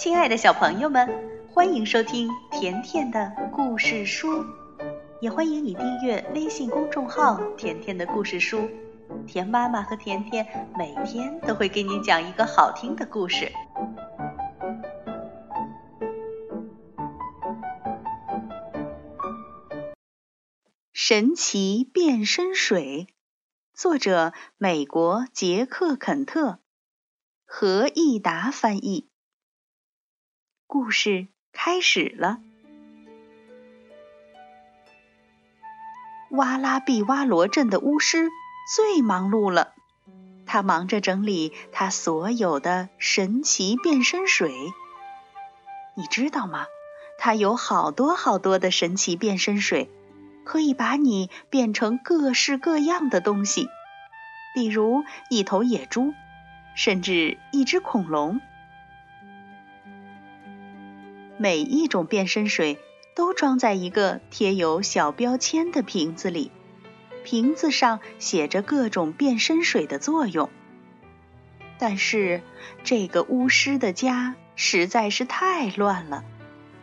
亲爱的小朋友们，欢迎收听甜甜的故事书，也欢迎你订阅微信公众号“甜甜的故事书”。甜妈妈和甜甜每天都会给你讲一个好听的故事。神奇变身水，作者美国杰克·肯特，何益达翻译。故事开始了。哇拉毕哇罗镇的巫师最忙碌了，他忙着整理他所有的神奇变身水。你知道吗？他有好多好多的神奇变身水，可以把你变成各式各样的东西，比如一头野猪，甚至一只恐龙。每一种变身水都装在一个贴有小标签的瓶子里，瓶子上写着各种变身水的作用。但是这个巫师的家实在是太乱了，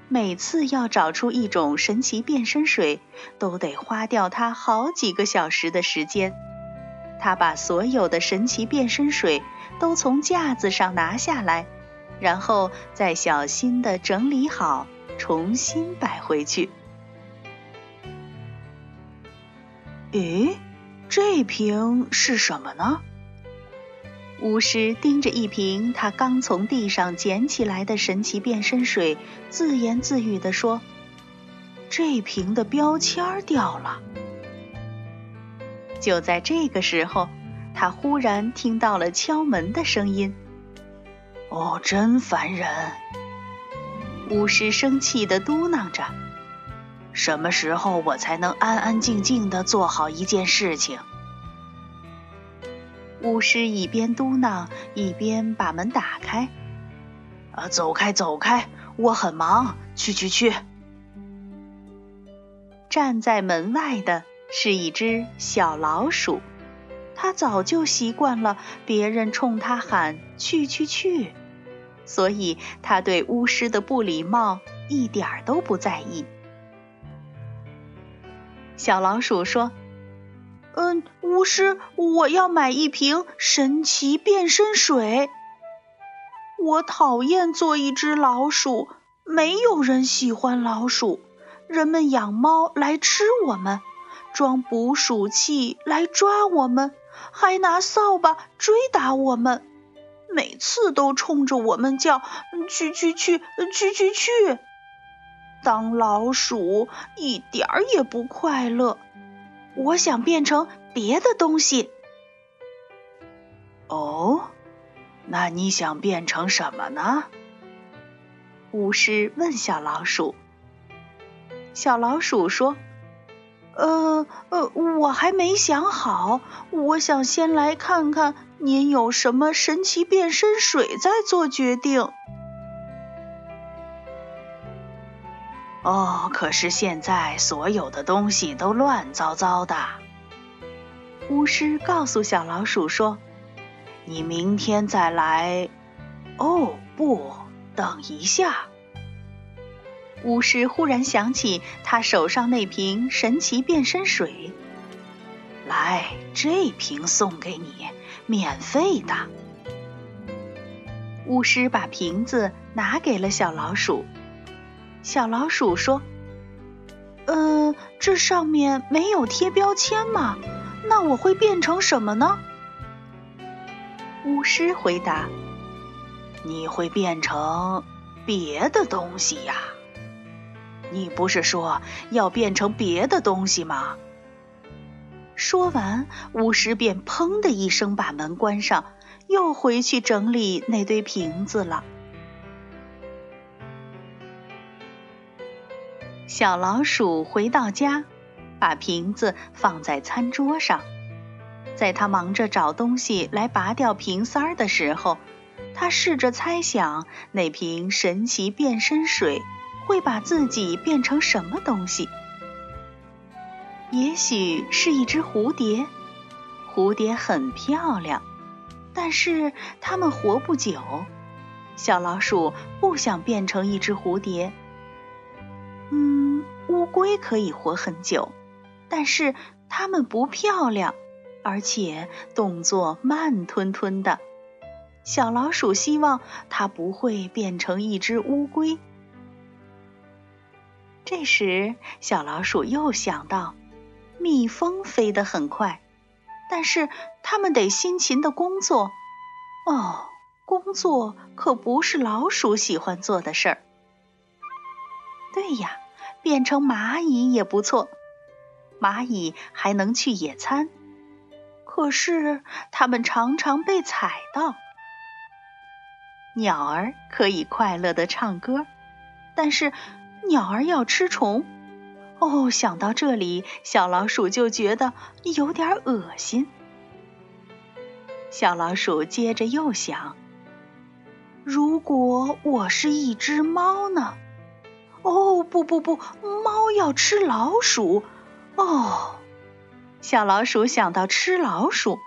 每次要找出一种神奇变身水，都得花掉他好几个小时的时间。他把所有的神奇变身水都从架子上拿下来。然后再小心的整理好，重新摆回去。咦，这瓶是什么呢？巫师盯着一瓶他刚从地上捡起来的神奇变身水，自言自语地说：“这瓶的标签掉了。”就在这个时候，他忽然听到了敲门的声音。哦，真烦人！巫师生气的嘟囔着：“什么时候我才能安安静静的做好一件事情？”巫师一边嘟囔，一边把门打开。“啊，走开，走开！我很忙，去去去！”站在门外的是一只小老鼠，他早就习惯了别人冲他喊“去去去”。所以他对巫师的不礼貌一点儿都不在意。小老鼠说：“嗯，巫师，我要买一瓶神奇变身水。我讨厌做一只老鼠，没有人喜欢老鼠。人们养猫来吃我们，装捕鼠器来抓我们，还拿扫把追打我们。”每次都冲着我们叫“去去去去去去”，当老鼠一点儿也不快乐。我想变成别的东西。哦，那你想变成什么呢？巫师问小老鼠。小老鼠说：“呃呃，我还没想好，我想先来看看。”您有什么神奇变身水再做决定？哦，可是现在所有的东西都乱糟糟的。巫师告诉小老鼠说：“你明天再来。”哦，不，等一下。巫师忽然想起他手上那瓶神奇变身水，来，这瓶送给你。免费的。巫师把瓶子拿给了小老鼠。小老鼠说：“嗯，这上面没有贴标签吗？那我会变成什么呢？”巫师回答：“你会变成别的东西呀。你不是说要变成别的东西吗？”说完，巫师便砰的一声把门关上，又回去整理那堆瓶子了。小老鼠回到家，把瓶子放在餐桌上。在他忙着找东西来拔掉瓶塞儿的时候，他试着猜想那瓶神奇变身水会把自己变成什么东西。也许是一只蝴蝶，蝴蝶很漂亮，但是它们活不久。小老鼠不想变成一只蝴蝶。嗯，乌龟可以活很久，但是它们不漂亮，而且动作慢吞吞的。小老鼠希望它不会变成一只乌龟。这时，小老鼠又想到，蜜蜂飞得很快，但是它们得辛勤的工作。哦。工作可不是老鼠喜欢做的事儿。对呀，变成蚂蚁也不错，蚂蚁还能去野餐。可是它们常常被踩到。鸟儿可以快乐的唱歌，但是鸟儿要吃虫。哦，想到这里，小老鼠就觉得有点恶心。小老鼠接着又想。如果我是一只猫呢？哦，不不不，猫要吃老鼠。哦，小老鼠想到吃老鼠，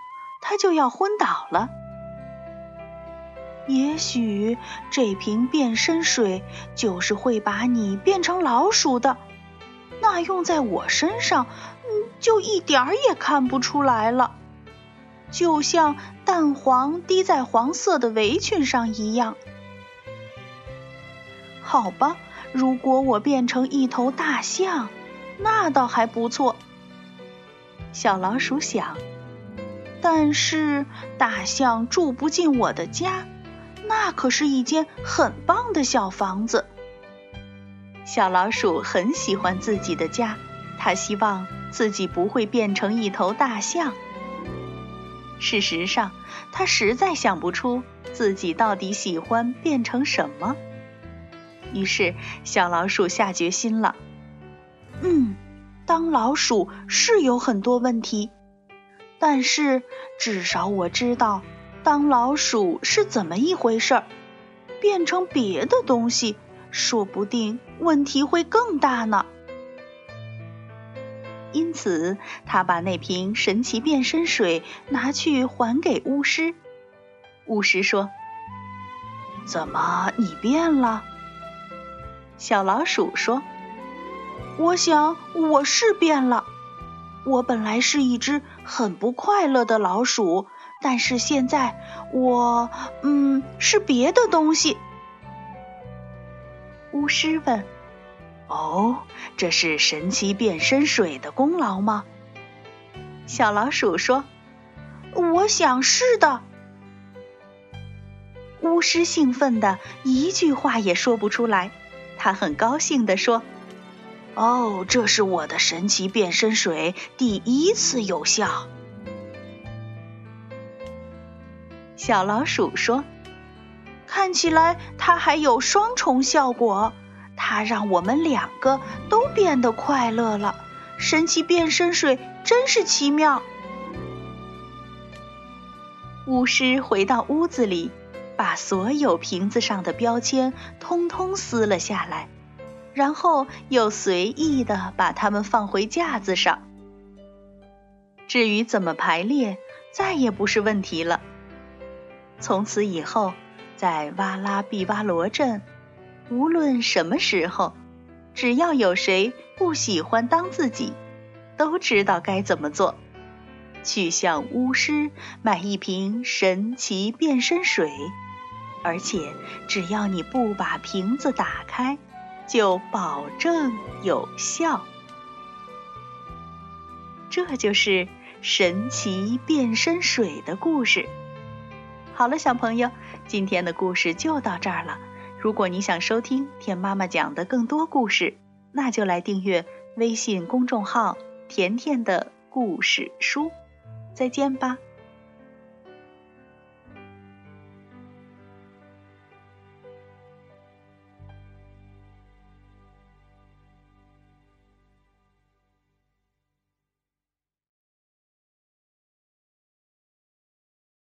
它就要昏倒了。也许这瓶变身水就是会把你变成老鼠的。那用在我身上，嗯，就一点儿也看不出来了。就像蛋黄滴在黄色的围裙上一样。好吧，如果我变成一头大象，那倒还不错。小老鼠想，但是大象住不进我的家，那可是一间很棒的小房子。小老鼠很喜欢自己的家，它希望自己不会变成一头大象。事实上，它实在想不出自己到底喜欢变成什么。于是，小老鼠下决心了。嗯，当老鼠是有很多问题，但是至少我知道当老鼠是怎么一回事儿。变成别的东西，说不定问题会更大呢。因此，他把那瓶神奇变身水拿去还给巫师。巫师说：“怎么，你变了？”小老鼠说：“我想我是变了。我本来是一只很不快乐的老鼠，但是现在我……嗯，是别的东西。”巫师问。哦，这是神奇变身水的功劳吗？小老鼠说：“我想是的。”巫师兴奋的一句话也说不出来，他很高兴的说：“哦，这是我的神奇变身水第一次有效。”小老鼠说：“看起来它还有双重效果。”它让我们两个都变得快乐了。神奇变身水真是奇妙。巫师回到屋子里，把所有瓶子上的标签通通撕了下来，然后又随意的把它们放回架子上。至于怎么排列，再也不是问题了。从此以后，在哇拉毕瓦罗镇。无论什么时候，只要有谁不喜欢当自己，都知道该怎么做。去向巫师买一瓶神奇变身水，而且只要你不把瓶子打开，就保证有效。这就是神奇变身水的故事。好了，小朋友，今天的故事就到这儿了。如果你想收听甜妈妈讲的更多故事，那就来订阅微信公众号“甜甜的故事书”。再见吧。